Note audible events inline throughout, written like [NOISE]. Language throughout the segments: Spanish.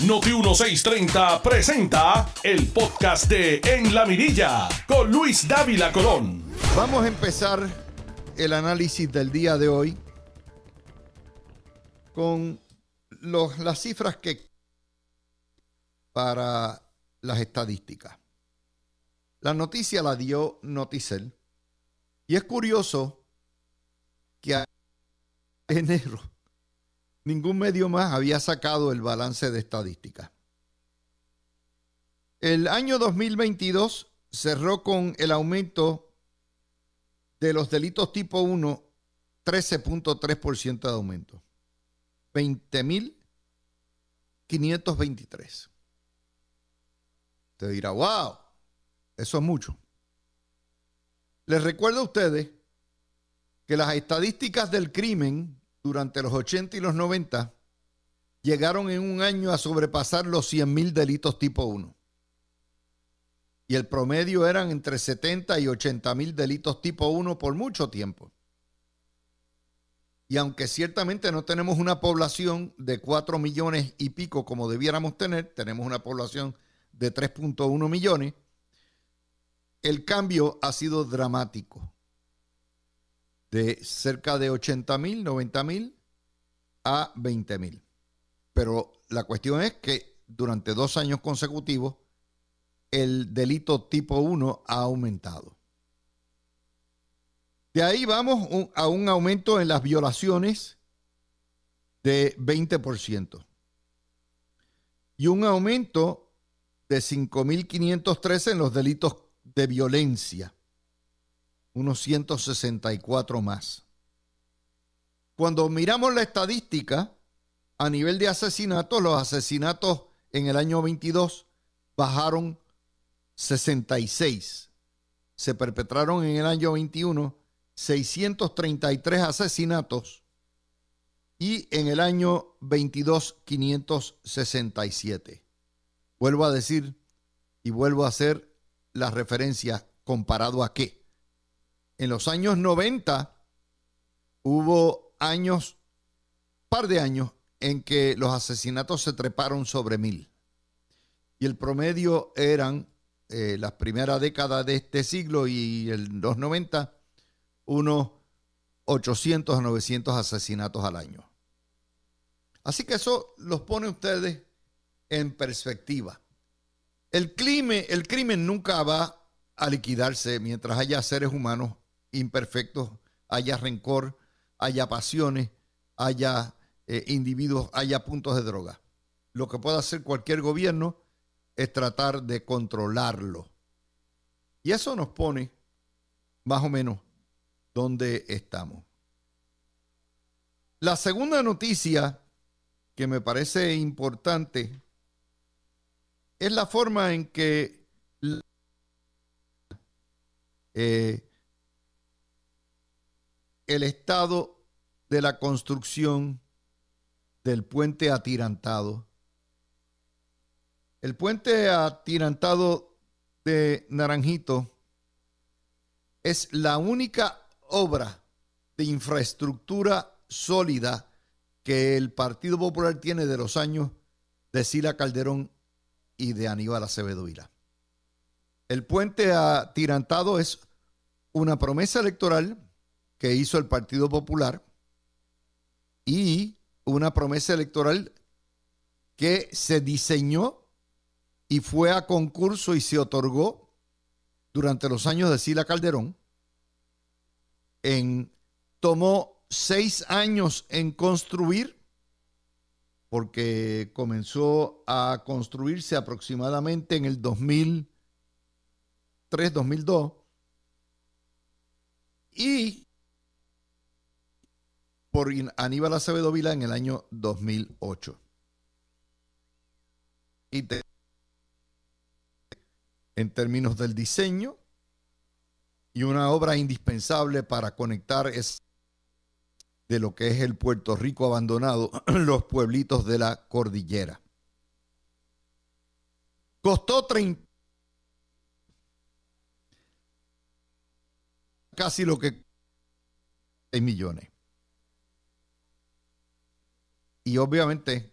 Noti 1630 presenta el podcast de En la Mirilla con Luis Dávila Colón. Vamos a empezar el análisis del día de hoy con las cifras que para las estadísticas. La noticia la dio Noticel y es curioso que a enero ningún medio más había sacado el balance de estadística. El año 2022 cerró con el aumento de los delitos tipo 1, 13.3% de aumento. 20.523. Te dirá, wow, eso es mucho. Les recuerdo a ustedes que las estadísticas del crimen durante los 80 y los 90 llegaron en un año a sobrepasar los 100.000 delitos tipo 1. Y el promedio eran entre 70 y 80 mil delitos tipo 1 por mucho tiempo. Y aunque ciertamente no tenemos una población de 4 millones y pico como debiéramos tener, tenemos una población de 3.1 millones, el cambio ha sido dramático. De cerca de 80 mil, 90 mil a 20 mil. Pero la cuestión es que durante dos años consecutivos el delito tipo 1 ha aumentado. De ahí vamos a un aumento en las violaciones de 20% y un aumento de 5.513 en los delitos de violencia, unos 164 más. Cuando miramos la estadística a nivel de asesinatos, los asesinatos en el año 22 bajaron 66. Se perpetraron en el año 21 633 asesinatos y en el año 22 567. Vuelvo a decir y vuelvo a hacer la referencia comparado a qué. En los años 90 hubo años, par de años, en que los asesinatos se treparon sobre mil. Y el promedio eran eh, las primeras décadas de este siglo y el, los 90, unos 800 a 900 asesinatos al año. Así que eso los pone ustedes en perspectiva. El crimen, el crimen nunca va a liquidarse mientras haya seres humanos imperfectos, haya rencor, haya pasiones, haya eh, individuos, haya puntos de droga. Lo que puede hacer cualquier gobierno es tratar de controlarlo. Y eso nos pone más o menos donde estamos. La segunda noticia que me parece importante es la forma en que eh, el estado de la construcción del puente atirantado el puente atirantado de Naranjito es la única obra de infraestructura sólida que el Partido Popular tiene de los años de Sila Calderón y de Aníbal Acevedo Vila. El puente atirantado es una promesa electoral que hizo el Partido Popular y una promesa electoral que se diseñó y fue a concurso y se otorgó durante los años de Sila Calderón. Tomó seis años en construir, porque comenzó a construirse aproximadamente en el 2003, 2002. Y por Aníbal Acevedo Vila en el año 2008. Y en términos del diseño y una obra indispensable para conectar es de lo que es el Puerto Rico abandonado, [CLEARS THROAT] los pueblitos de la cordillera. Costó 30, casi lo que 6 millones. Y obviamente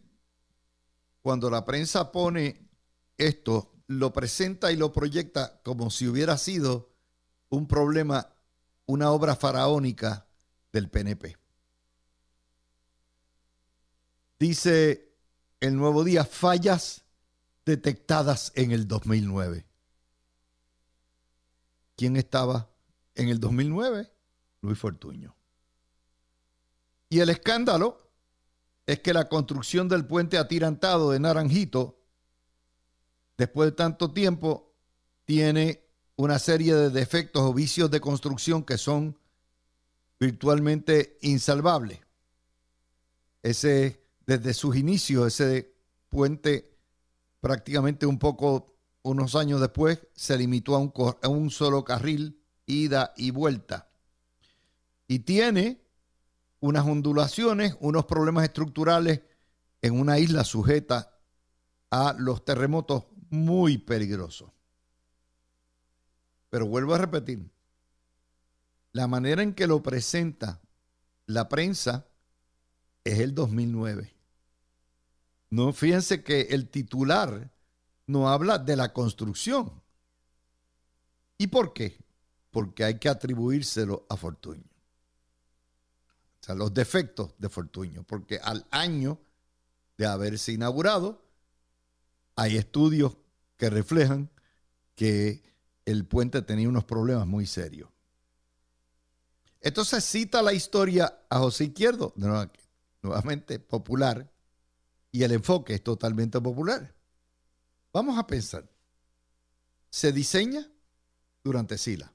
cuando la prensa pone esto, lo presenta y lo proyecta como si hubiera sido un problema, una obra faraónica del PNP. Dice el nuevo día, fallas detectadas en el 2009. ¿Quién estaba en el 2009? Luis Fortuño. Y el escándalo es que la construcción del puente atirantado de Naranjito, después de tanto tiempo, tiene una serie de defectos o vicios de construcción que son virtualmente insalvables. Ese, desde sus inicios, ese puente prácticamente un poco, unos años después, se limitó a un, a un solo carril, ida y vuelta. Y tiene unas ondulaciones, unos problemas estructurales en una isla sujeta a los terremotos muy peligrosos. Pero vuelvo a repetir, la manera en que lo presenta la prensa es el 2009. No fíjense que el titular no habla de la construcción. ¿Y por qué? Porque hay que atribuírselo a Fortuño. O sea, los defectos de Fortuño, porque al año de haberse inaugurado, hay estudios que reflejan que el puente tenía unos problemas muy serios. Entonces cita la historia a José Izquierdo, nuevamente popular, y el enfoque es totalmente popular. Vamos a pensar. Se diseña durante Sila.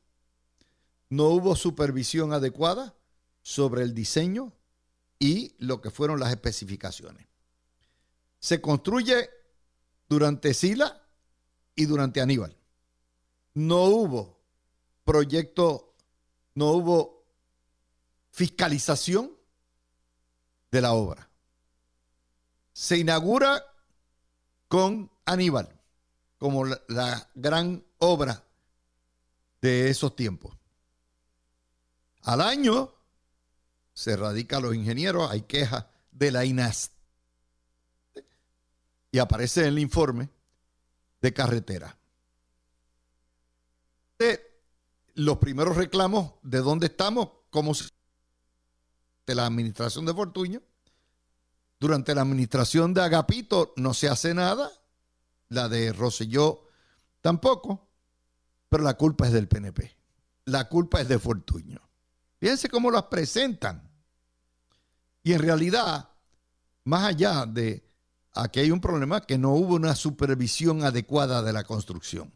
No hubo supervisión adecuada sobre el diseño y lo que fueron las especificaciones. Se construye durante Sila y durante Aníbal. No hubo proyecto, no hubo fiscalización de la obra. Se inaugura con Aníbal como la, la gran obra de esos tiempos. Al año se radica a los ingenieros, hay quejas de la INAS. Y aparece en el informe de carretera. De los primeros reclamos de dónde estamos, como de la administración de Fortuño. Durante la administración de Agapito no se hace nada, la de Roselló tampoco, pero la culpa es del PNP. La culpa es de Fortuño. Fíjense cómo las presentan. Y en realidad, más allá de aquí hay un problema que no hubo una supervisión adecuada de la construcción.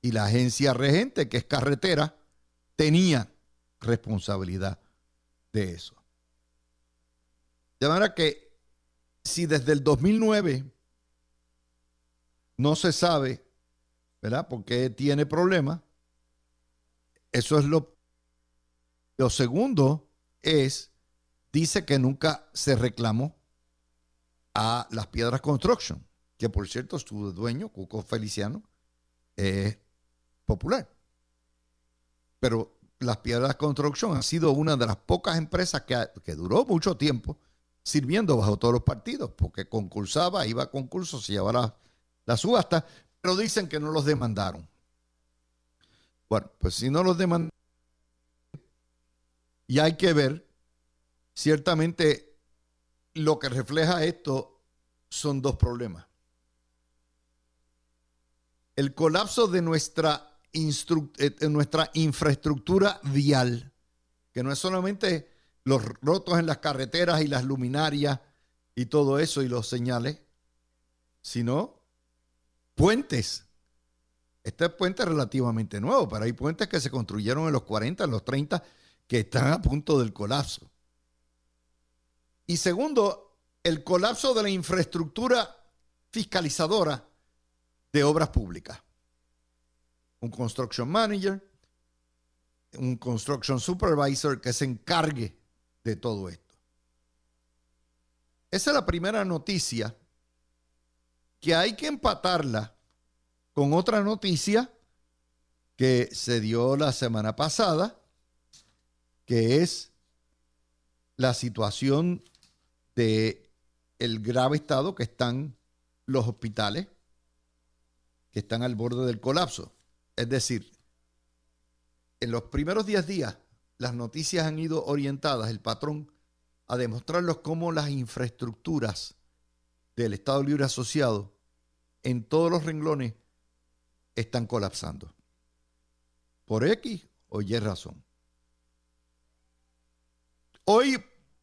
Y la agencia regente, que es carretera, tenía responsabilidad de eso. De manera que si desde el 2009 no se sabe, ¿verdad? Porque tiene problemas, eso es lo... Lo segundo es dice que nunca se reclamó a las Piedras Construction, que por cierto su dueño, Cuco Feliciano, es popular. Pero las Piedras Construction ha sido una de las pocas empresas que, que duró mucho tiempo sirviendo bajo todos los partidos, porque concursaba, iba a concursos, se llevaba la, la subasta, pero dicen que no los demandaron. Bueno, pues si no los demandaron, y hay que ver Ciertamente lo que refleja esto son dos problemas. El colapso de nuestra, eh, nuestra infraestructura vial, que no es solamente los rotos en las carreteras y las luminarias y todo eso y los señales, sino puentes. Este puente es relativamente nuevo, pero hay puentes que se construyeron en los 40, en los 30, que están a punto del colapso. Y segundo, el colapso de la infraestructura fiscalizadora de obras públicas. Un construction manager, un construction supervisor que se encargue de todo esto. Esa es la primera noticia que hay que empatarla con otra noticia que se dio la semana pasada, que es la situación de el grave estado que están los hospitales, que están al borde del colapso. Es decir, en los primeros 10 días las noticias han ido orientadas, el patrón, a demostrarlos cómo las infraestructuras del Estado Libre Asociado en todos los renglones están colapsando. Por X o Y razón. Hoy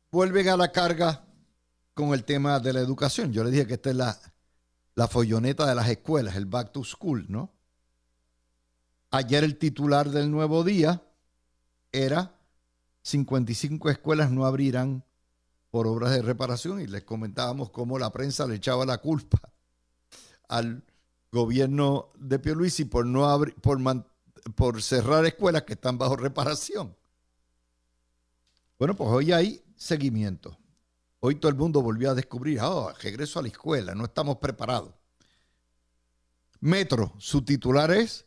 vuelven a la carga con el tema de la educación. Yo le dije que esta es la, la folloneta de las escuelas, el back to school, ¿no? Ayer el titular del Nuevo Día era 55 escuelas no abrirán por obras de reparación y les comentábamos cómo la prensa le echaba la culpa al gobierno de Pierluisi por no abrir, por, por cerrar escuelas que están bajo reparación. Bueno, pues hoy hay seguimiento. Hoy todo el mundo volvió a descubrir, oh, regreso a la escuela, no estamos preparados. Metro, su titular es,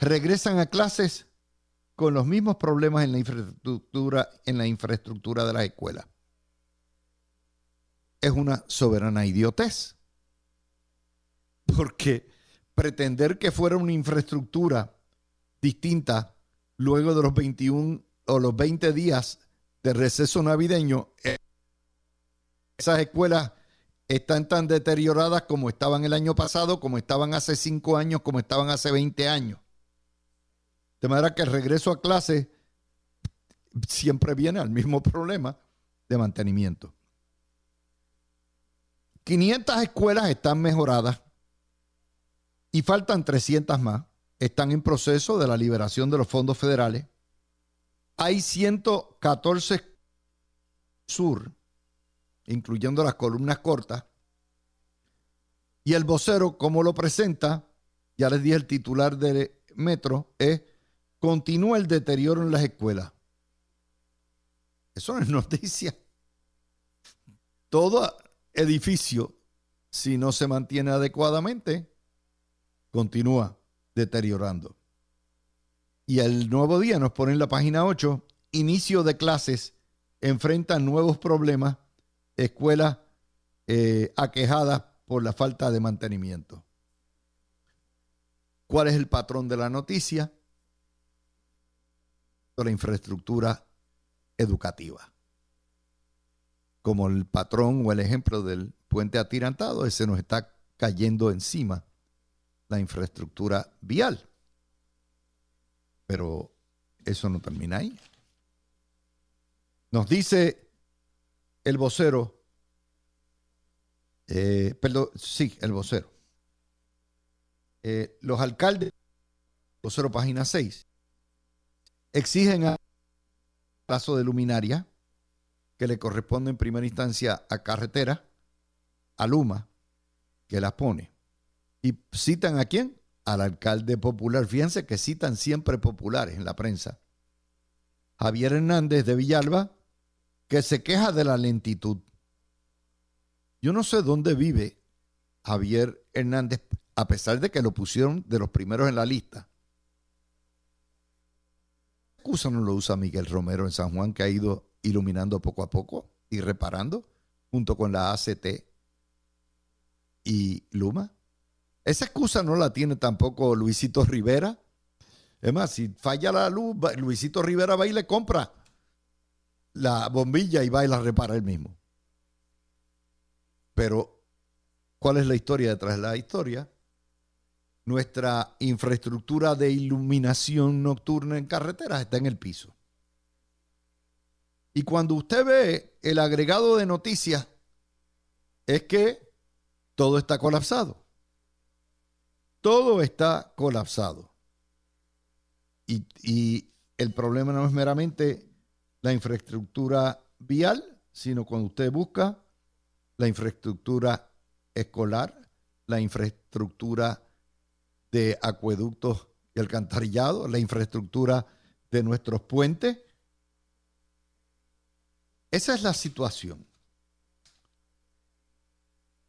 regresan a clases con los mismos problemas en la infraestructura, en la infraestructura de las escuelas. Es una soberana idiotez. Porque pretender que fuera una infraestructura distinta luego de los 21 o los 20 días de receso navideño, eh, esas escuelas están tan deterioradas como estaban el año pasado, como estaban hace 5 años, como estaban hace 20 años. De manera que el regreso a clase siempre viene al mismo problema de mantenimiento. 500 escuelas están mejoradas y faltan 300 más. Están en proceso de la liberación de los fondos federales. Hay 114 sur, incluyendo las columnas cortas. Y el vocero, como lo presenta, ya les dije el titular de Metro, es continúa el deterioro en las escuelas. Eso no es noticia. Todo edificio, si no se mantiene adecuadamente, continúa deteriorando. Y el nuevo día nos pone en la página 8, inicio de clases, enfrentan nuevos problemas, escuelas eh, aquejadas por la falta de mantenimiento. ¿Cuál es el patrón de la noticia? La infraestructura educativa. Como el patrón o el ejemplo del puente atirantado, ese nos está cayendo encima la infraestructura vial. Pero eso no termina ahí. Nos dice el vocero, eh, perdón, sí, el vocero. Eh, los alcaldes, vocero página 6, exigen a plazo de luminaria que le corresponde en primera instancia a carretera, a Luma, que la pone. ¿Y citan a quién? Al alcalde popular. Fíjense que citan siempre populares en la prensa. Javier Hernández de Villalba, que se queja de la lentitud. Yo no sé dónde vive Javier Hernández, a pesar de que lo pusieron de los primeros en la lista. ¿Qué excusa no lo usa Miguel Romero en San Juan, que ha ido iluminando poco a poco y reparando, junto con la ACT y Luma? Esa excusa no la tiene tampoco Luisito Rivera. Es más, si falla la luz, Luisito Rivera va y le compra la bombilla y va y la repara él mismo. Pero, ¿cuál es la historia detrás de la historia? Nuestra infraestructura de iluminación nocturna en carreteras está en el piso. Y cuando usted ve el agregado de noticias, es que todo está colapsado. Todo está colapsado. Y, el problema no es meramente la infraestructura vial, sino cuando usted busca la infraestructura escolar, la infraestructura de acueductos y alcantarillado, la infraestructura de nuestros puentes. Esa es la situación.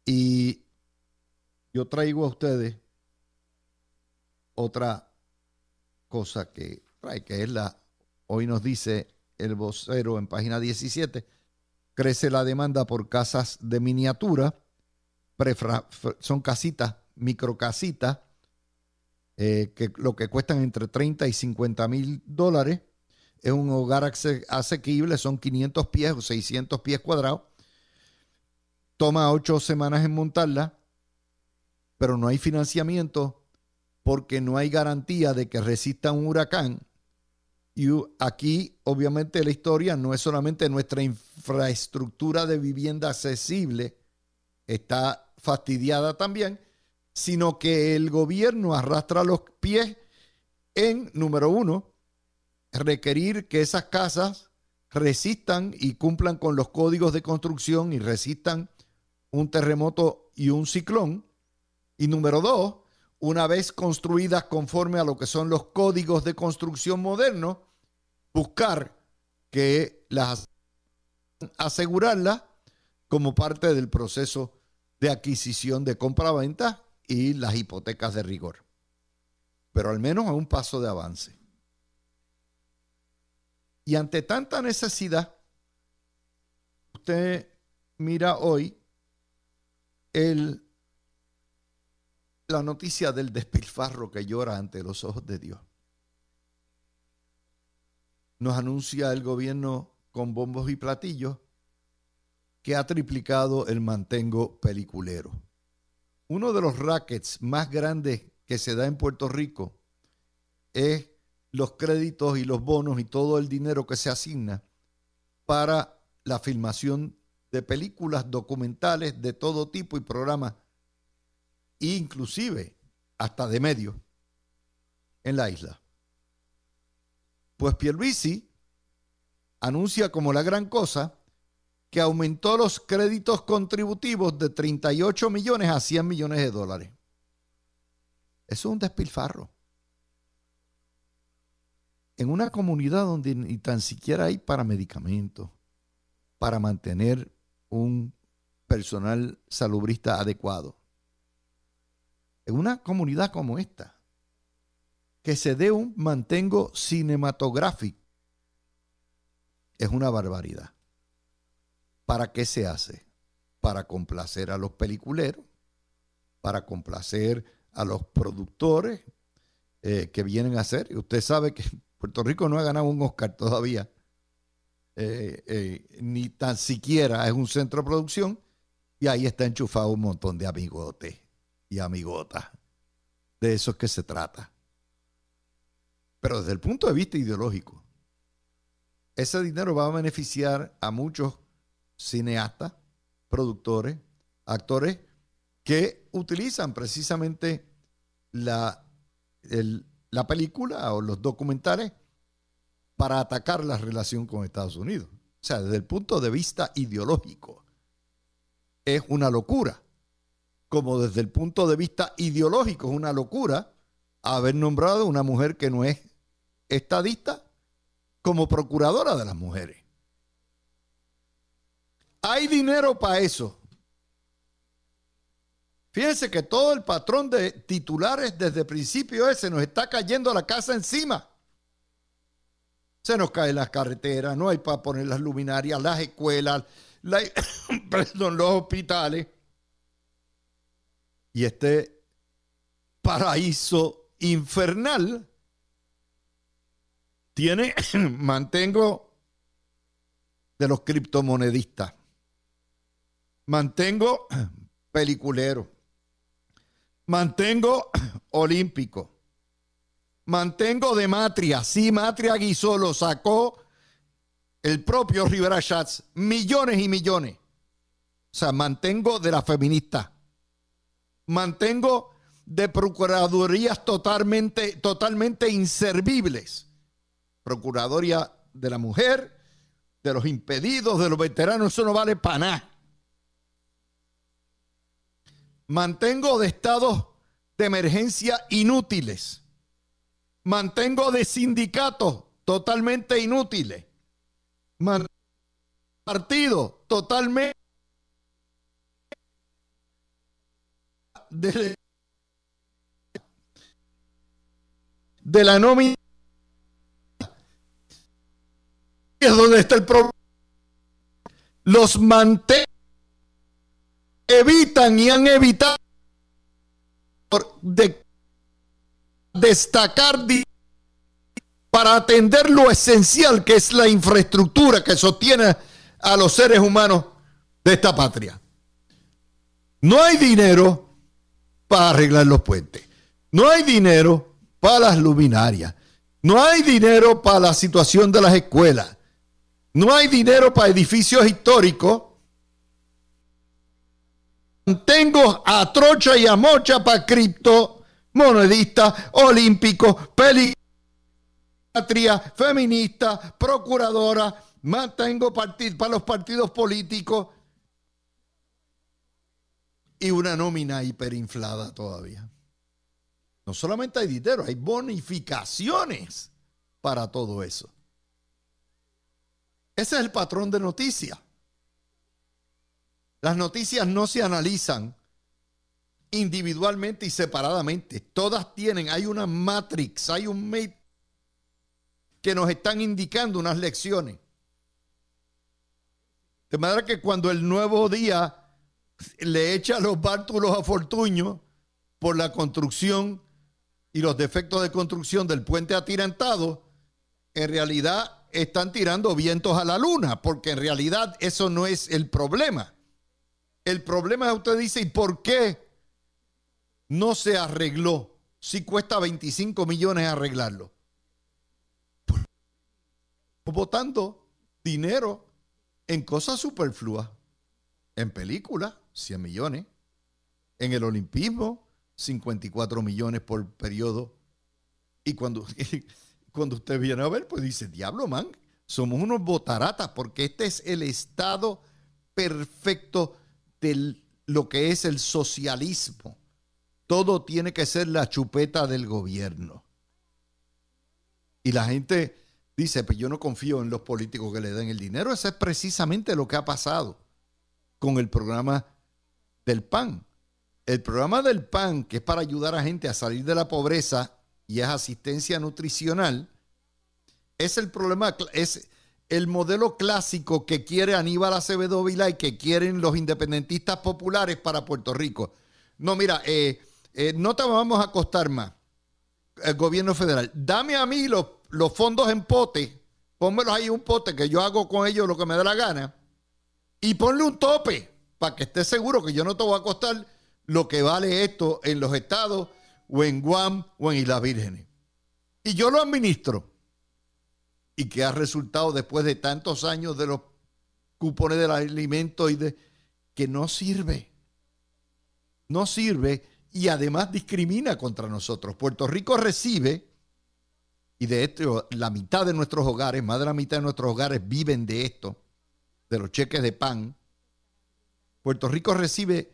Y yo traigo a ustedes otra cosa que, que es la, hoy nos dice el vocero en página 17, crece la demanda por casas de miniatura, son casitas, microcasitas, eh, que lo que cuestan entre 30 y 50 mil dólares. Es un hogar asequible, son 500 pies o 600 pies cuadrados. Toma ocho semanas en montarla, pero no hay financiamiento porque no hay garantía de que resista un huracán. Y aquí, obviamente, la historia no es solamente nuestra infraestructura de vivienda accesible, está fastidiada también, sino que el gobierno arrastra los pies en, número uno, requerir que esas casas resistan y cumplan con los códigos de construcción y resistan un terremoto y un ciclón. Y número dos, una vez construidas conforme a lo que son los códigos de construcción modernos, buscar que las asegurarlas como parte del proceso de adquisición de compra-venta y las hipotecas de rigor. Pero al menos a un paso de avance. Y ante tanta necesidad, usted mira hoy el, la noticia del despilfarro que llora ante los ojos de Dios. Nos anuncia el gobierno con bombos y platillos que ha triplicado el mantengo peliculero. Uno de los rackets más grandes que se da en Puerto Rico es los créditos y los bonos y todo el dinero que se asigna para la filmación de películas documentales de todo tipo y programas, inclusive hasta de medios, en la isla. Pues Pierluisi anuncia como la gran cosa que aumentó los créditos contributivos de 38 millones a 100 millones de dólares. Eso es un despilfarro. En una comunidad donde ni tan siquiera hay para medicamentos, para mantener un personal salubrista adecuado. Una comunidad como esta, que se dé un mantengo cinematográfico, es una barbaridad. ¿Para qué se hace? Para complacer a los peliculeros, para complacer a los productores eh, que vienen a hacer. Usted sabe que [LAUGHS] Puerto Rico no ha ganado un Oscar todavía, eh, eh, ni tan siquiera es un centro de producción, y ahí está enchufado un montón de amigotes y amigotas. De eso es que se trata. Pero desde el punto de vista ideológico, ese dinero va a beneficiar a muchos cineastas, productores, actores que utilizan precisamente la, la película o los documentales para atacar la relación con Estados Unidos. O sea, desde el punto de vista ideológico, es una locura. Como desde el punto de vista ideológico es una locura haber nombrado a una mujer que no es estadista como procuradora de las mujeres. Hay dinero para eso. Fíjense que todo el patrón de titulares desde el principio ese nos está cayendo la casa encima. Se nos caen las carreteras, no hay para poner las luminarias, las escuelas, [COUGHS] los hospitales. Y este paraíso infernal tiene, [CLEARS THROAT] mantengo de los criptomonedistas. Mantengo [CLEARS THROAT] peliculero, mantengo [CLEARS THROAT] olímpico, mantengo de Matria, sí, Matria Guisó lo sacó el propio Rivera Schatz, millones y millones. O sea, mantengo de la feminista, mantengo de procuradurías totalmente, totalmente inservibles. Procuraduría de la mujer, de los impedidos, de los veteranos, eso no vale para nada. Mantengo de estados de emergencia inútiles. Mantengo de sindicatos totalmente inútiles. partido totalmente de, la nómina es donde está el problema los mantengan, evitan y han evitado de destacar para atender lo esencial que es la infraestructura que sostiene a los seres humanos de esta patria. No hay dinero para arreglar los puentes. No hay dinero para las luminarias. No hay dinero para la situación de las escuelas. No hay dinero para edificios históricos. Tengo a trocha y a mocha para cripto, monedistas, olímpicos, patria, feminista, procuradora. Mantengo para los partidos políticos y una nómina hiperinflada todavía. No solamente hay dinero, hay bonificaciones para todo eso. Ese es el patrón de noticias. Las noticias no se analizan individualmente y separadamente. Todas tienen, hay una matrix, hay un que nos están indicando unas lecciones. De manera que cuando el nuevo día le echa los bártulos a Fortuño por la construcción y los defectos de construcción del puente atirantado, en realidad están tirando vientos a la luna, porque en realidad eso no es el problema. El problema es usted dice, ¿y por qué no se arregló si cuesta 25 millones arreglarlo? Votando dinero en cosas superfluas, en películas, 100 millones, en el olimpismo, 54 millones por periodo. Y cuando, [LAUGHS] cuando usted viene a ver, pues dice, diablo, man, somos unos botaratas porque este es el estado perfecto de lo que es el socialismo. Todo tiene que ser la chupeta del gobierno. Y la gente dice, pues yo no confío en los políticos que le den el dinero. Eso es precisamente lo que ha pasado con el programa del PAN. El programa del PAN, que es para ayudar a gente a salir de la pobreza y es asistencia nutricional, es el problema, es el modelo clásico que quiere Aníbal Acevedo Vila y que quieren los independentistas populares para Puerto Rico. No, mira, eh, eh, no te vamos a costar más, el gobierno federal. Dame a mí los, los fondos en pote, pónmelos ahí un pote que yo hago con ellos lo que me dé la gana y ponle un tope para que estés seguro que yo no te voy a costar lo que vale esto en los estados o en Guam o en Islas Vírgenes. Y yo lo administro. Y que ha resultado después de tantos años de los cupones del alimento y de que no sirve. No sirve y además discrimina contra nosotros. Puerto Rico recibe, y de esto la mitad de nuestros hogares, más de la mitad de nuestros hogares viven de esto, de los cheques de pan. Puerto Rico recibe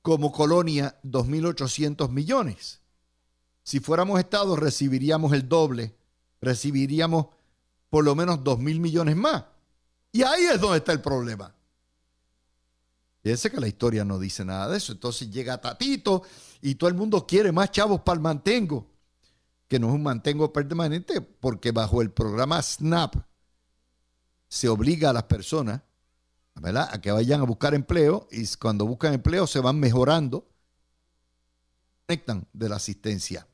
como colonia 2.800 millones. Si fuéramos Estado recibiríamos el doble, recibiríamos por lo menos 2.000 millones más. Y ahí es donde está el problema. Fíjense que la historia no dice nada de eso. Entonces llega Tatito y todo el mundo quiere más chavos para el mantengo, que no es un mantengo permanente, porque bajo el programa SNAP se obliga a las personas A que vayan a buscar empleo y cuando buscan empleo se van mejorando, conectan de la asistencia.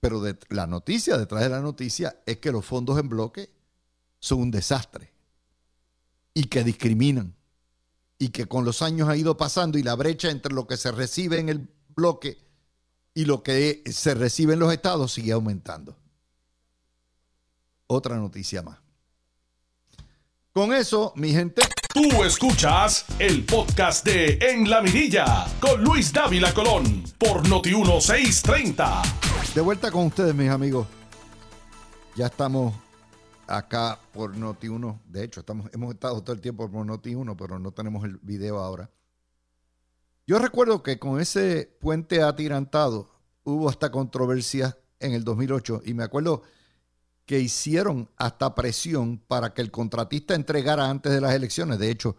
Pero la noticia, detrás de la noticia, es que los fondos en bloque son un desastre y que discriminan y que con los años ha ido pasando y la brecha entre lo que se recibe en el bloque y lo que se recibe en los estados sigue aumentando. Otra noticia más. Con eso, mi gente. Tú escuchas el podcast de En la Mirilla con Luis Dávila Colón por Noti1630. De vuelta con ustedes, mis amigos. Ya estamos acá por Noti1. De hecho, estamos, hemos estado todo el tiempo por Noti1, pero no tenemos el video ahora. Yo recuerdo que con ese puente atirantado hubo hasta controversia en el 2008 y me acuerdo que hicieron hasta presión para que el contratista entregara antes de las elecciones. De hecho,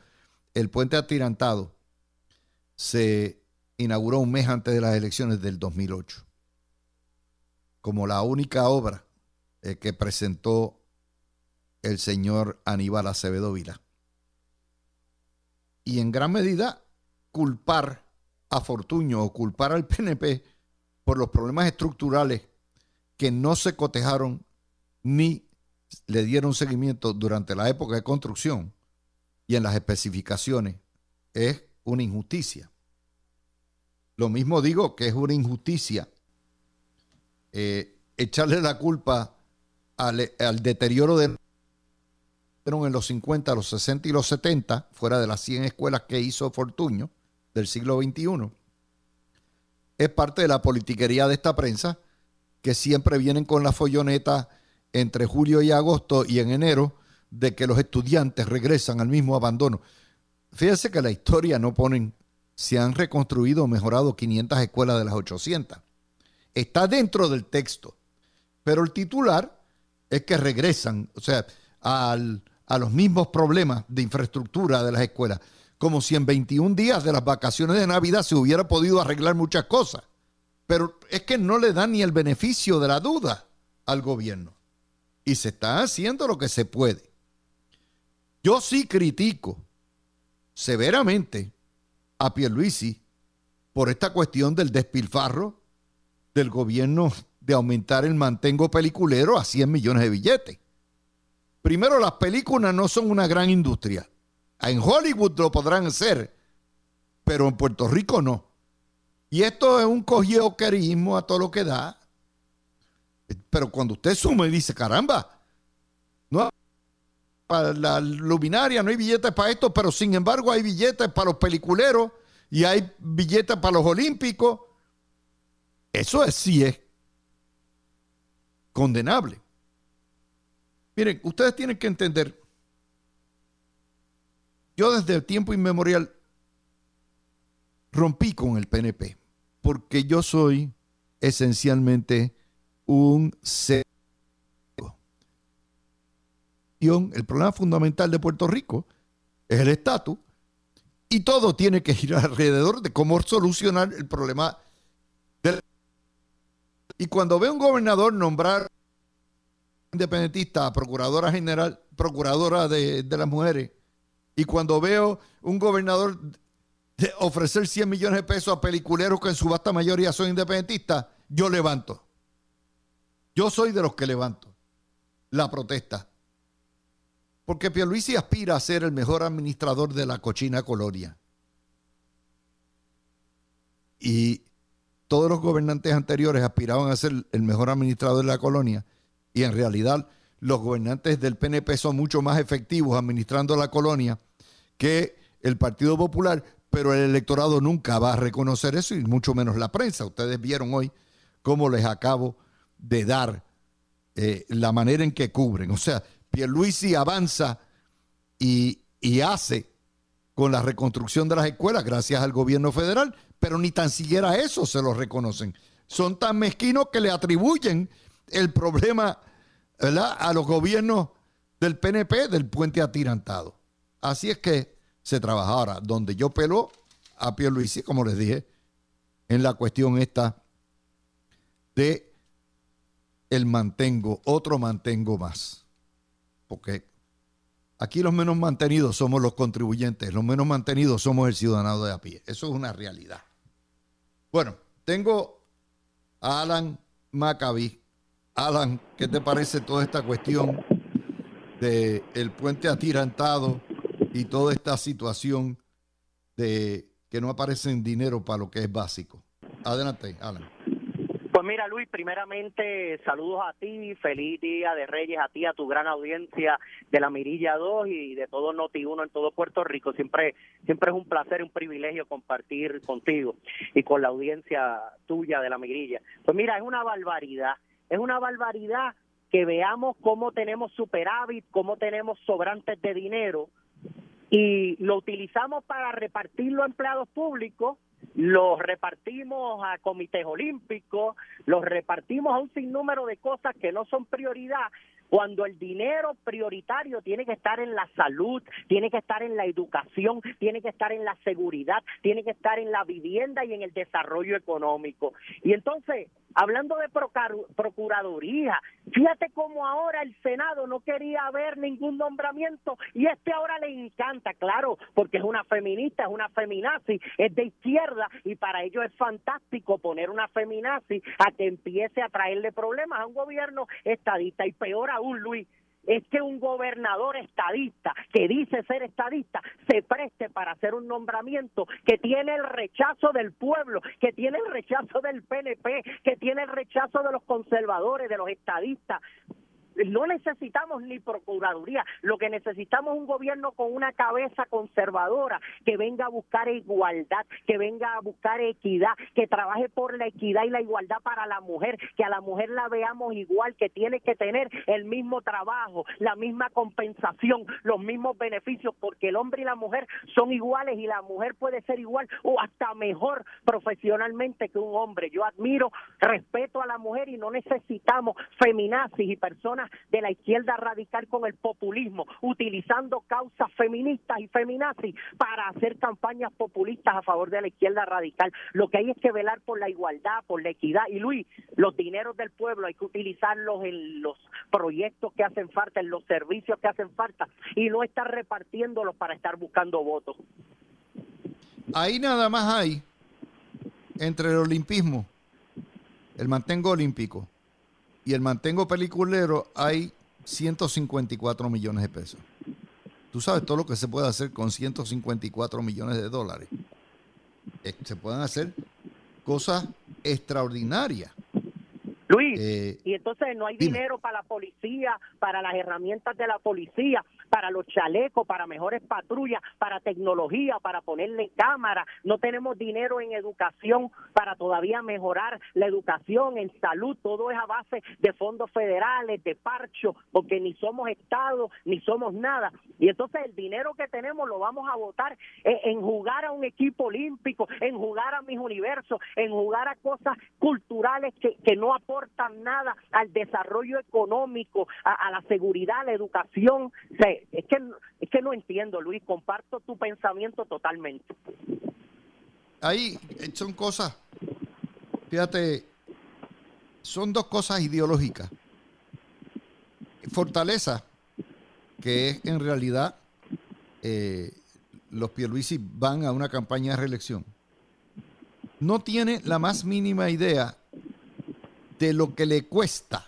el puente atirantado se inauguró un mes antes de las elecciones del 2008, como la única obra eh, que presentó el señor Aníbal Acevedo Vila. Y en gran medida culpar a Fortuño o culpar al PNP por los problemas estructurales que no se cotejaron ni le dieron seguimiento durante la época de construcción y en las especificaciones es una injusticia. Lo mismo digo que es una injusticia eh, echarle la culpa al, deterioro de en los 50, los 60 y los 70, fuera de las 100 escuelas que hizo Fortuño del siglo XXI, es parte de la politiquería de esta prensa, que siempre vienen con la folloneta entre julio y agosto y en enero de que los estudiantes regresan al mismo abandono. Fíjense que la historia no ponen, se han reconstruido o mejorado 500 escuelas de las 800. Está dentro del texto, pero el titular es que regresan, o sea, al, a los mismos problemas de infraestructura de las escuelas, como si en 21 días de las vacaciones de Navidad se hubiera podido arreglar muchas cosas. Pero es que no le dan ni el beneficio de la duda al gobierno. Y se está haciendo lo que se puede. Yo sí critico severamente a Pierluisi por esta cuestión del despilfarro del gobierno de aumentar el mantengo peliculero a 100 millones de billetes. Primero, las películas no son una gran industria. En Hollywood lo podrán hacer, pero en Puerto Rico no. Y esto es un cogioquerismo a todo lo que da. Pero cuando usted suma y dice, caramba, no para la luminaria, no hay billetes para esto, pero sin embargo hay billetes para los peliculeros y hay billetes para los olímpicos. Eso es, sí es condenable. Miren, ustedes tienen que entender, yo desde el tiempo inmemorial rompí con el PNP, porque yo soy esencialmente un ser el problema fundamental de Puerto Rico es el estatus y todo tiene que girar alrededor de cómo solucionar el problema. Y cuando ve un gobernador nombrar independentista a procuradora general, procuradora de, las mujeres, y cuando veo un gobernador ofrecer 100 millones de pesos a peliculeros que en su vasta mayoría son independentistas, yo levanto. Yo soy de los que levanto la protesta. Porque Pierluisi aspira a ser el mejor administrador de la cochina colonia. Y todos los gobernantes anteriores aspiraban a ser el mejor administrador de la colonia. Y en realidad los gobernantes del PNP son mucho más efectivos administrando la colonia que el Partido Popular, pero el electorado nunca va a reconocer eso y mucho menos la prensa. Ustedes vieron hoy cómo les acabo de dar eh, la manera en que cubren. O sea, Pierluisi avanza y, hace con la reconstrucción de las escuelas gracias al gobierno federal, pero ni tan siquiera eso se lo reconocen. Son tan mezquinos que le atribuyen el problema a los gobiernos del PNP del puente atirantado. Así es que se trabaja ahora, donde yo pelo a Pierluisi, como les dije, en la cuestión esta de el mantengo, otro mantengo más porque aquí los menos mantenidos somos los contribuyentes, los menos mantenidos somos el ciudadano de a pie. Eso es una realidad. Bueno, tengo a Alan Maccabi. Alan, ¿qué te parece toda esta cuestión del el puente atirantado y toda esta situación de que no aparecen dinero para lo que es básico? Adelante, Alan. Pues mira, Luis, primeramente saludos a ti, feliz día de Reyes a ti, a tu gran audiencia de la Mirilla 2 y de todo Noti1 en todo Puerto Rico. Siempre siempre es un placer y un privilegio compartir contigo y con la audiencia tuya de la Mirilla. Pues mira, es una barbaridad, es una barbaridad que veamos cómo tenemos superávit, cómo tenemos sobrantes de dinero y lo utilizamos para repartirlo a empleados públicos los repartimos a comités olímpicos, los repartimos a un sinnúmero de cosas que no son prioridad, cuando el dinero prioritario tiene que estar en la salud, tiene que estar en la educación, tiene que estar en la seguridad, tiene que estar en la vivienda y en el desarrollo económico. Y entonces, hablando de procuraduría, fíjate cómo ahora el Senado no quería ver ningún nombramiento y este ahora le encanta, claro, porque es una feminista, es una feminazi, es de izquierda y para ello es fantástico poner una feminazi a que empiece a traerle problemas a un gobierno estadista y peor aún, Luis, es que un gobernador estadista que dice ser estadista se preste para hacer un nombramiento que tiene el rechazo del pueblo, que tiene el rechazo del PNP, que tiene el rechazo de los conservadores, de los estadistas no necesitamos ni procuraduría, lo que necesitamos es un gobierno con una cabeza conservadora que venga a buscar igualdad, que venga a buscar equidad, que trabaje por la equidad y la igualdad para la mujer, que a la mujer la veamos igual, que tiene que tener el mismo trabajo, la misma compensación, los mismos beneficios, porque el hombre y la mujer son iguales y la mujer puede ser igual o hasta mejor profesionalmente que un hombre. Yo admiro, respeto a la mujer y no necesitamos feminazis y personas de la izquierda radical con el populismo, utilizando causas feministas y feminazis para hacer campañas populistas a favor de la izquierda radical. Lo que hay es que velar por la igualdad, por la equidad. Y Luis, los dineros del pueblo hay que utilizarlos en los proyectos que hacen falta, en los servicios que hacen falta, y no estar repartiéndolos para estar buscando votos. Ahí nada más hay entre el olimpismo, el mantengo olímpico, y el mantengo peliculero hay 154 millones de pesos. Tú sabes todo lo que se puede hacer con 154 millones de dólares. Eh, se pueden hacer cosas extraordinarias. Luis, eh, y entonces no hay dinero para la policía, para las herramientas de la policía, para los chalecos, para mejores patrullas, para tecnología, para ponerle cámara. No tenemos dinero en educación para todavía mejorar la educación, en salud. Todo es a base de fondos federales, de parcho, porque ni somos Estado, ni somos nada. Y entonces el dinero que tenemos lo vamos a votar en jugar a un equipo olímpico, en jugar a mis universos, en jugar a cosas culturales que, que no aportan nada al desarrollo económico, a, la seguridad, a la educación es que, es que no entiendo, Luis, comparto tu pensamiento totalmente. Ahí eh, son cosas, fíjate, son dos cosas ideológicas. Fortaleza, que es en realidad eh, los Pierluisi van a una campaña de reelección, no tiene la más mínima idea de lo que le cuesta,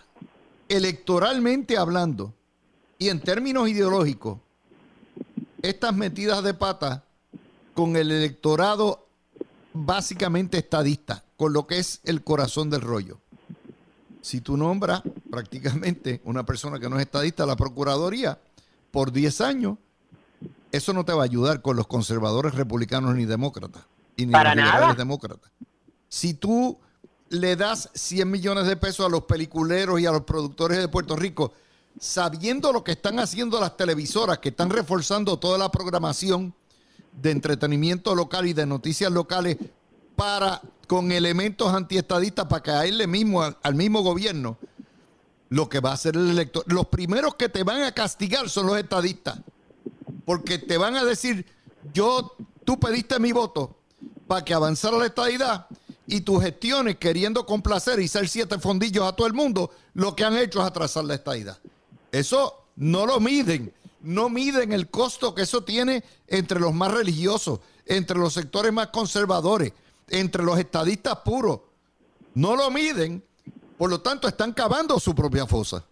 electoralmente hablando, y en términos ideológicos, estas metidas de pata con el electorado básicamente estadista, con lo que es el corazón del rollo. Si tú nombras prácticamente una persona que no es estadista a la Procuraduría por 10 años, eso no te va a ayudar con los conservadores republicanos ni demócratas. Y ni Para los liberales demócratas. Si tú le das 100 millones de pesos a los peliculeros y a los productores de Puerto Rico sabiendo lo que están haciendo las televisoras, que están reforzando toda la programación de entretenimiento local y de noticias locales para con elementos antiestadistas para caerle mismo al, mismo gobierno, lo que va a hacer el elector. Los primeros que te van a castigar son los estadistas, porque te van a decir, yo, tú pediste mi voto para que avanzara la estadidad y tus gestiones queriendo complacer y ser siete fondillos a todo el mundo, lo que han hecho es atrasar la estadidad. Eso no lo miden. No miden el costo que eso tiene entre los más religiosos, entre los sectores más conservadores, entre los estadistas puros. No lo miden, por lo tanto están cavando su propia fosa.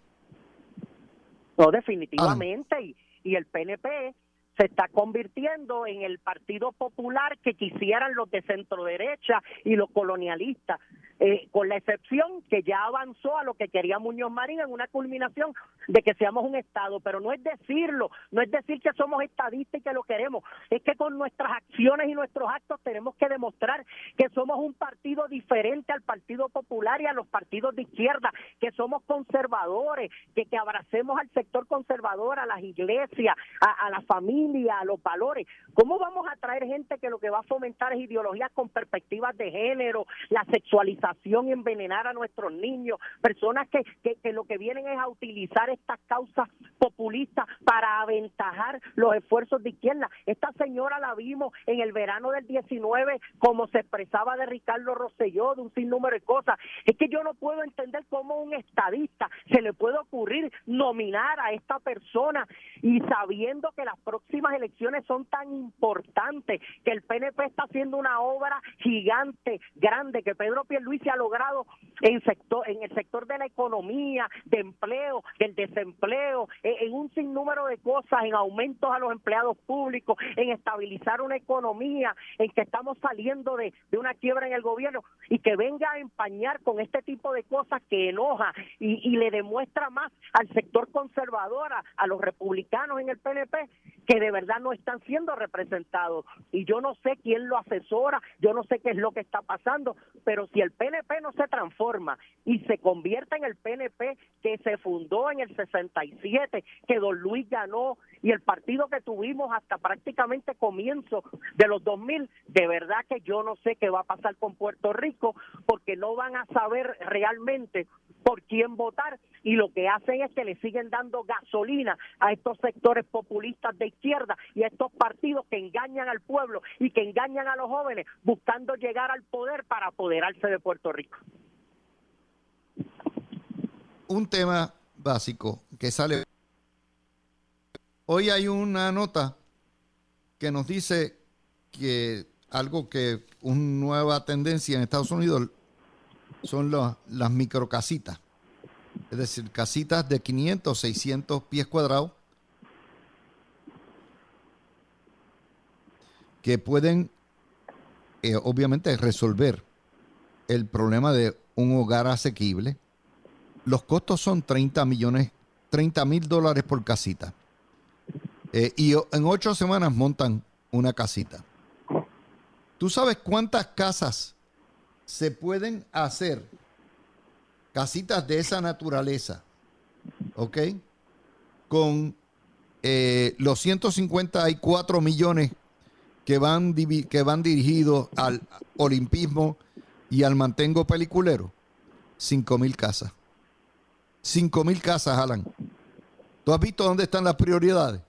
No, definitivamente. Y, y el PNP se está convirtiendo en el Partido Popular que quisieran los de centro derecha y los colonialistas. Eh, con la excepción que ya avanzó a lo que quería Muñoz Marín en una culminación de que seamos un Estado, pero no es decirlo, no es decir que somos estadistas y que lo queremos, es que con nuestras acciones y nuestros actos tenemos que demostrar que somos un partido diferente al Partido Popular y a los partidos de izquierda, que somos conservadores, que, que abracemos al sector conservador, a las iglesias, a, a la familia, a los valores. ¿Cómo vamos a traer gente que lo que va a fomentar es ideologías con perspectivas de género, la sexualización? Envenenar a nuestros niños, personas que, que, que lo que vienen es a utilizar estas causas populistas para aventajar los esfuerzos de izquierda. Esta señora la vimos en el verano del 19 como se expresaba de Ricardo Rosselló, de un sinnúmero de cosas. Es que yo no puedo entender cómo un estadista se le puede ocurrir nominar a esta persona y sabiendo que las próximas elecciones son tan importantes, que el PNP está haciendo una obra gigante, grande, que Pedro Pierluisi ha logrado en, sector, en el sector de la economía, de empleo, del desempleo, en un sinnúmero de cosas, en aumentos a los empleados públicos, en estabilizar una economía, en que estamos saliendo de, de una quiebra en el gobierno y que venga a empañar con este tipo de cosas que enoja y, y le demuestra más al sector conservador, a, a los republicanos en el PNP, que de verdad no están siendo representados. Y yo no sé quién lo asesora, yo no sé qué es lo que está pasando, pero si el PNP no se transforma y se convierte en el PNP que se fundó en el 67, que don Luis ganó y el partido que tuvimos hasta prácticamente comienzo de los 2000, de verdad que yo no sé qué va a pasar con Puerto Rico porque no van a saber realmente por quién votar y lo que hacen es que le siguen dando gasolina a estos sectores populistas de izquierda y estos partidos que engañan al pueblo y que engañan a los jóvenes buscando llegar al poder para apoderarse de Puerto Rico. Un tema básico que sale. Hoy hay una nota que nos dice que algo que una nueva tendencia en Estados Unidos son los, las microcasitas. Es decir, casitas de 500, 600 pies cuadrados que pueden, eh, obviamente, resolver el problema de un hogar asequible. Los costos son 30 millones, 30 mil dólares por casita. Eh, y en ocho semanas montan una casita. ¿Tú sabes cuántas casas se pueden hacer? Casitas de esa naturaleza. ¿Ok? Con eh, los 154 millones que van, que van dirigidos al olimpismo y al mantengo peliculero. 5 mil casas. 5 mil casas, Alan. ¿Tú has visto dónde están las prioridades?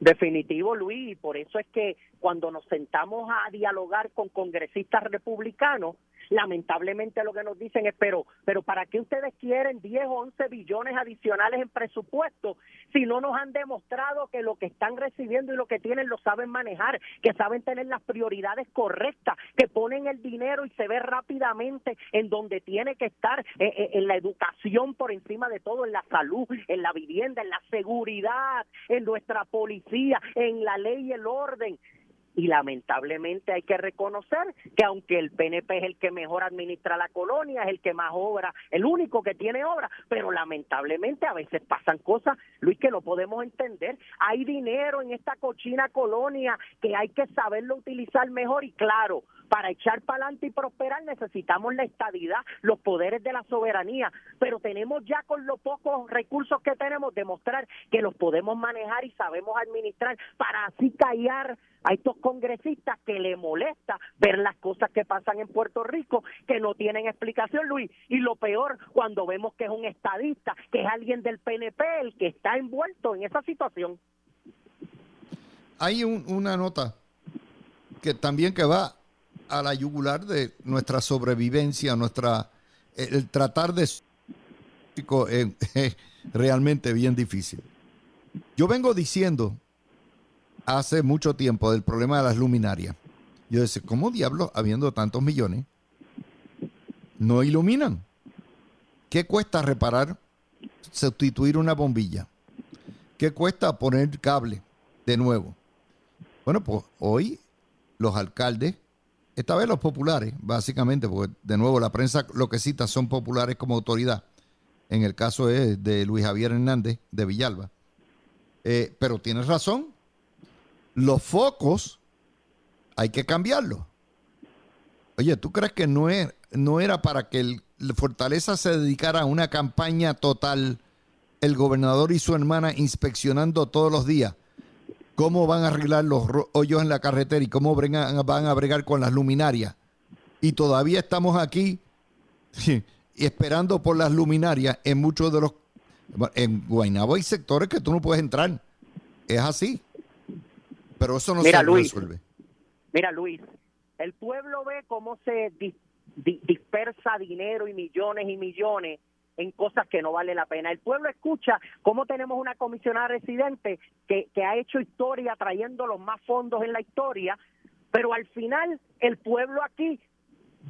Definitivo, Luis, y por eso es que cuando nos sentamos a dialogar con congresistas republicanos, lamentablemente lo que nos dicen es, pero, pero ¿para qué ustedes quieren 10 o 11 billones adicionales en presupuesto si no nos han demostrado que lo que están recibiendo y lo que tienen lo saben manejar, que saben tener las prioridades correctas, que ponen el dinero y se ve rápidamente en donde tiene que estar, eh, eh, en la educación por encima de todo, en la salud, en la vivienda, en la seguridad, en nuestra policía, en la ley y el orden? Y lamentablemente hay que reconocer que aunque el PNP es el que mejor administra la colonia, es el que más obra, el único que tiene obra, pero lamentablemente a veces pasan cosas, Luis, que no podemos entender. Hay dinero en esta cochina colonia que hay que saberlo utilizar mejor y claro, para echar para adelante y prosperar necesitamos la estadidad, los poderes de la soberanía, pero tenemos ya con los pocos recursos que tenemos demostrar que los podemos manejar y sabemos administrar para así callar a estos congresistas que le molesta ver las cosas que pasan en Puerto Rico que no tienen explicación, Luis. Y lo peor, cuando vemos que es un estadista, que es alguien del PNP el que está envuelto en esa situación. Hay una nota que también que va a la yugular de nuestra sobrevivencia, nuestra el tratar de [LAUGHS] es realmente bien difícil. Yo vengo diciendo hace mucho tiempo del problema de las luminarias. Yo decía, ¿cómo diablos, habiendo tantos millones, no iluminan? ¿Qué cuesta reparar, sustituir una bombilla? ¿Qué cuesta poner cable de nuevo? Bueno, pues hoy los alcaldes, esta vez los populares, básicamente, porque de nuevo la prensa lo que cita son populares como autoridad. En el caso es de Luis Javier Hernández de Villalba. Eh, pero tienes razón, los focos hay que cambiarlos. Oye, ¿tú crees que no, es, no era para que el, Fortaleza se dedicara a una campaña total, el gobernador y su hermana inspeccionando todos los días cómo van a arreglar los hoyos en la carretera y cómo van a bregar con las luminarias? Y todavía estamos aquí esperando por las luminarias en muchos de los... En Guaynabo hay sectores que tú no puedes entrar. Es así. Pero eso no se resuelve. Mira, Luis, el pueblo ve cómo se dispersa dinero y millones y millones en cosas que no vale la pena. El pueblo escucha cómo tenemos una comisionada residente que, que ha hecho historia trayendo los más fondos en la historia, pero al final el pueblo aquí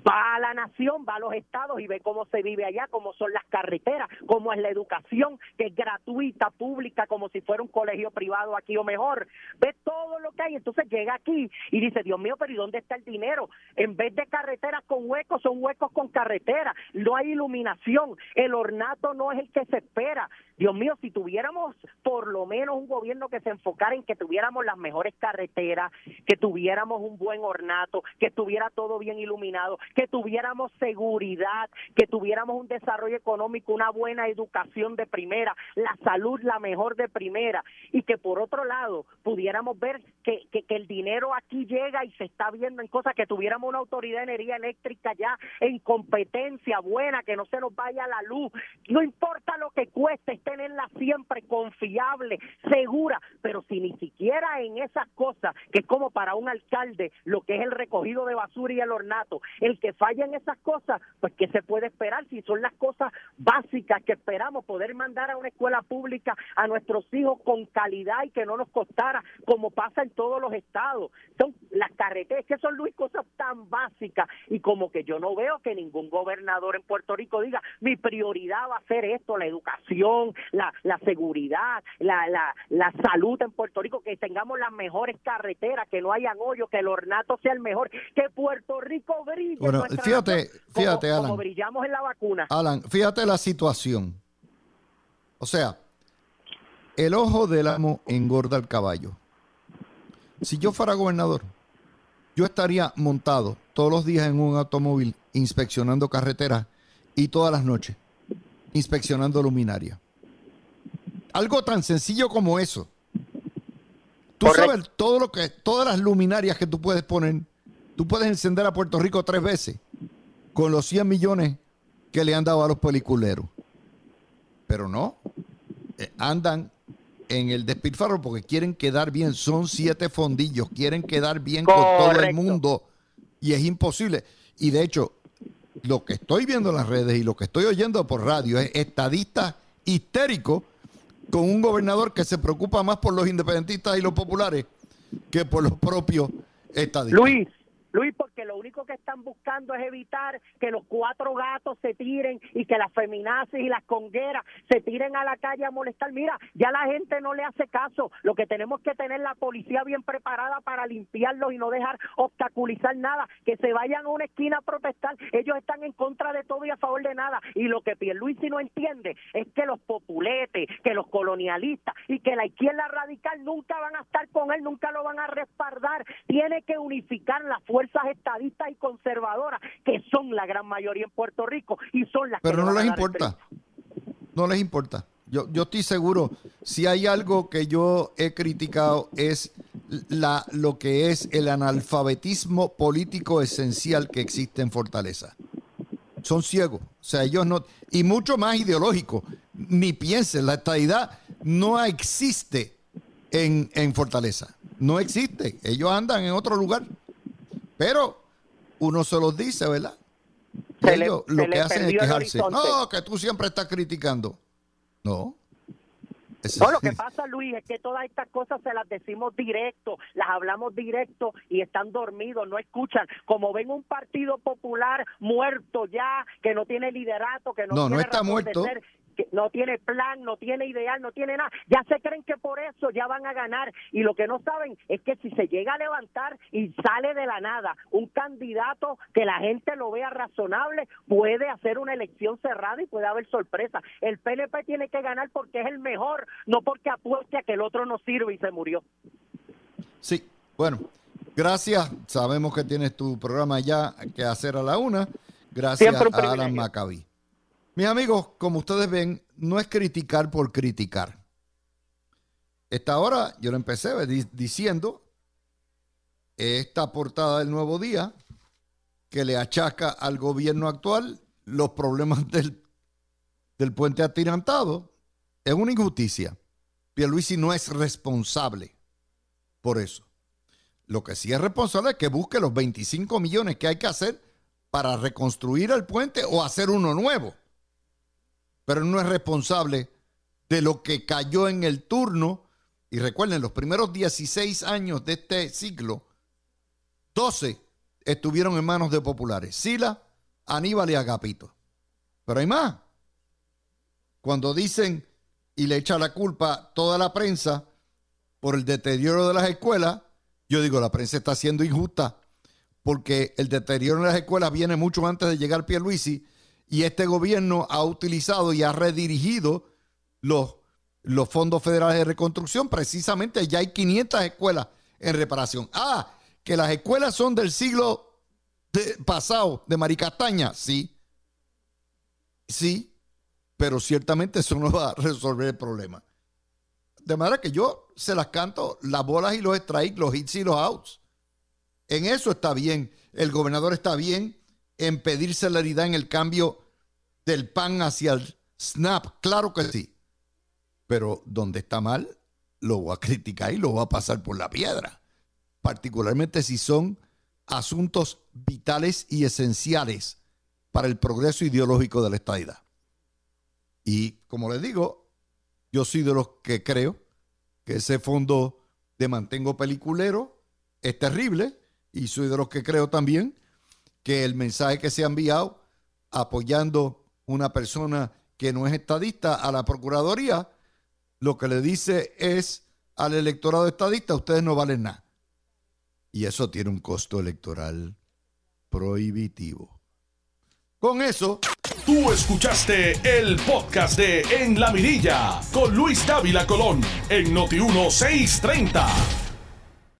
va a la nación, va a los estados y ve cómo se vive allá, cómo son las carreteras, cómo es la educación, que es gratuita, pública, como si fuera un colegio privado aquí o mejor. Ve todo lo que hay, entonces llega aquí y dice, Dios mío, pero ¿y dónde está el dinero? En vez de carreteras con huecos, son huecos con carreteras, no hay iluminación, el ornato no es el que se espera. Dios mío, si tuviéramos por lo menos un gobierno que se enfocara en que tuviéramos las mejores carreteras, que tuviéramos un buen ornato, que estuviera todo bien iluminado, que tuviéramos seguridad, que tuviéramos un desarrollo económico, una buena educación de primera, la salud la mejor de primera y que por otro lado pudiéramos ver que, que, el dinero aquí llega y se está viendo en cosas, que tuviéramos una autoridad de energía eléctrica ya en competencia buena, que no se nos vaya la luz, no importa lo que cueste, tenerla siempre confiable, segura, pero si ni siquiera en esas cosas, que es como para un alcalde, lo que es el recogido de basura y el ornato, el que falla en esas cosas, pues ¿qué se puede esperar si son las cosas básicas que esperamos poder mandar a una escuela pública a nuestros hijos con calidad y que no nos costara, como pasa en todos los estados? Son las carreteras, que son Luis cosas tan básicas y como que yo no veo que ningún gobernador en Puerto Rico diga mi prioridad va a ser esto, la educación, la, la seguridad, la, la, la salud en Puerto Rico, que tengamos las mejores carreteras, que no hayan hoyos, que el ornato sea el mejor, que Puerto Rico brille bueno, fíjate, fíjate, Alan. brillamos en la vacuna. Alan, fíjate la situación. O sea, el ojo del amo engorda el caballo. Si yo fuera gobernador, yo estaría montado todos los días en un automóvil inspeccionando carreteras y todas las noches inspeccionando luminaria. Algo tan sencillo como eso. Tú sabes todo lo que, todas las luminarias que tú puedes poner Tú puedes encender a Puerto Rico tres veces con los 100 millones que le han dado a los peliculeros. Pero no, eh, andan en el despilfarro porque quieren quedar bien. Son siete fondillos, quieren quedar bien con todo el mundo y es imposible. Y de hecho, lo que estoy viendo en las redes y lo que estoy oyendo por radio es estadistas histéricos con un gobernador que se preocupa más por los independentistas y los populares que por los propios estadistas. Luis, Luis, porque lo único que están buscando es evitar que los cuatro gatos se tiren y que las feminazis y las congueras se tiren a la calle a molestar. Mira, ya la gente no le hace caso. Lo que tenemos que tener la policía bien preparada para limpiarlos y no dejar obstaculizar nada. Que se vayan a una esquina a protestar. Ellos están en contra de todo y a favor de nada. Y lo que Pierluisi no entiende es que los populetes, que los colonialistas y que la izquierda radical nunca van a estar con él, nunca lo van a respaldar. Tiene que unificar la fuerza fuerzas estadistas y conservadoras, que son la gran mayoría en Puerto Rico y son las Pero no les importa. No les importa. Yo, yo estoy seguro, si hay algo que yo he criticado es la, lo que es el analfabetismo político esencial que existe en Fortaleza. Son ciegos. O sea, ellos no. Y mucho más ideológico. Ni piensen, la estadidad no existe en, en Fortaleza. No existe. Ellos andan en otro lugar. Pero uno se los dice, ¿verdad? Ellos lo que hacen es quejarse. No, que tú siempre estás criticando. No. No, lo que pasa, Luis, es que todas estas cosas se las decimos directo, las hablamos directo y están dormidos, no escuchan. Como ven un partido popular muerto ya, que no tiene liderato, que no, no, no está muerto que no tiene plan, no tiene ideal, no tiene nada. Ya se creen que por eso ya van a ganar y lo que no saben es que si se llega a levantar y sale de la nada un candidato que la gente lo vea razonable, puede hacer una elección cerrada y puede haber sorpresa. El PNP tiene que ganar porque es el mejor, no porque apueste a que el otro no sirve y se murió. Sí, bueno, gracias. Sabemos que tienes tu programa ya que hacer a la una. Gracias a Alan Maccabi. Mis amigos, como ustedes ven, no es criticar por criticar. Esta hora yo lo empecé diciendo esta portada del nuevo día que le achaca al gobierno actual los problemas [LAUGHS] del, del puente atirantado. Es una injusticia. Pierluisi no es responsable por eso. Lo que sí es responsable es que busque los 25 millones que hay que hacer para reconstruir el puente o hacer uno nuevo. Pero no es responsable de lo que cayó en el turno. Y recuerden, los primeros 16 años de este siglo, 12 estuvieron en manos de populares. Sila, Aníbal y Agapito. Pero hay más. Cuando dicen y le echa la culpa toda la prensa por el deterioro de las escuelas, yo digo, la prensa está siendo injusta porque el deterioro en las escuelas viene mucho antes de llegar Pierluisi y este gobierno ha utilizado y ha redirigido los, los fondos federales de reconstrucción. Precisamente ya hay 500 escuelas en reparación. Ah, que las escuelas son del siglo pasado, de Maricastaña, sí. Sí, pero ciertamente eso no va a resolver el problema. De manera que yo se las canto las bolas y los strikes, los hits y los outs. En eso está bien. El gobernador está bien en pedir celeridad en el cambio del pan hacia el snap. Claro que sí. Pero donde está mal, lo voy a criticar y lo voy a pasar por la piedra. Particularmente si son asuntos vitales y esenciales para el progreso ideológico de la estadidad. Y como les digo, yo soy de los que creo que ese fondo de mantengo peliculero es terrible y soy de los que creo también que el mensaje que se ha enviado apoyando una persona que no es estadista a la Procuraduría, lo que le dice es al electorado estadista, ustedes no valen nada. Y eso tiene un costo electoral prohibitivo. Con eso... Tú escuchaste el podcast de En la Mirilla con Luis Dávila Colón en Noti 1630.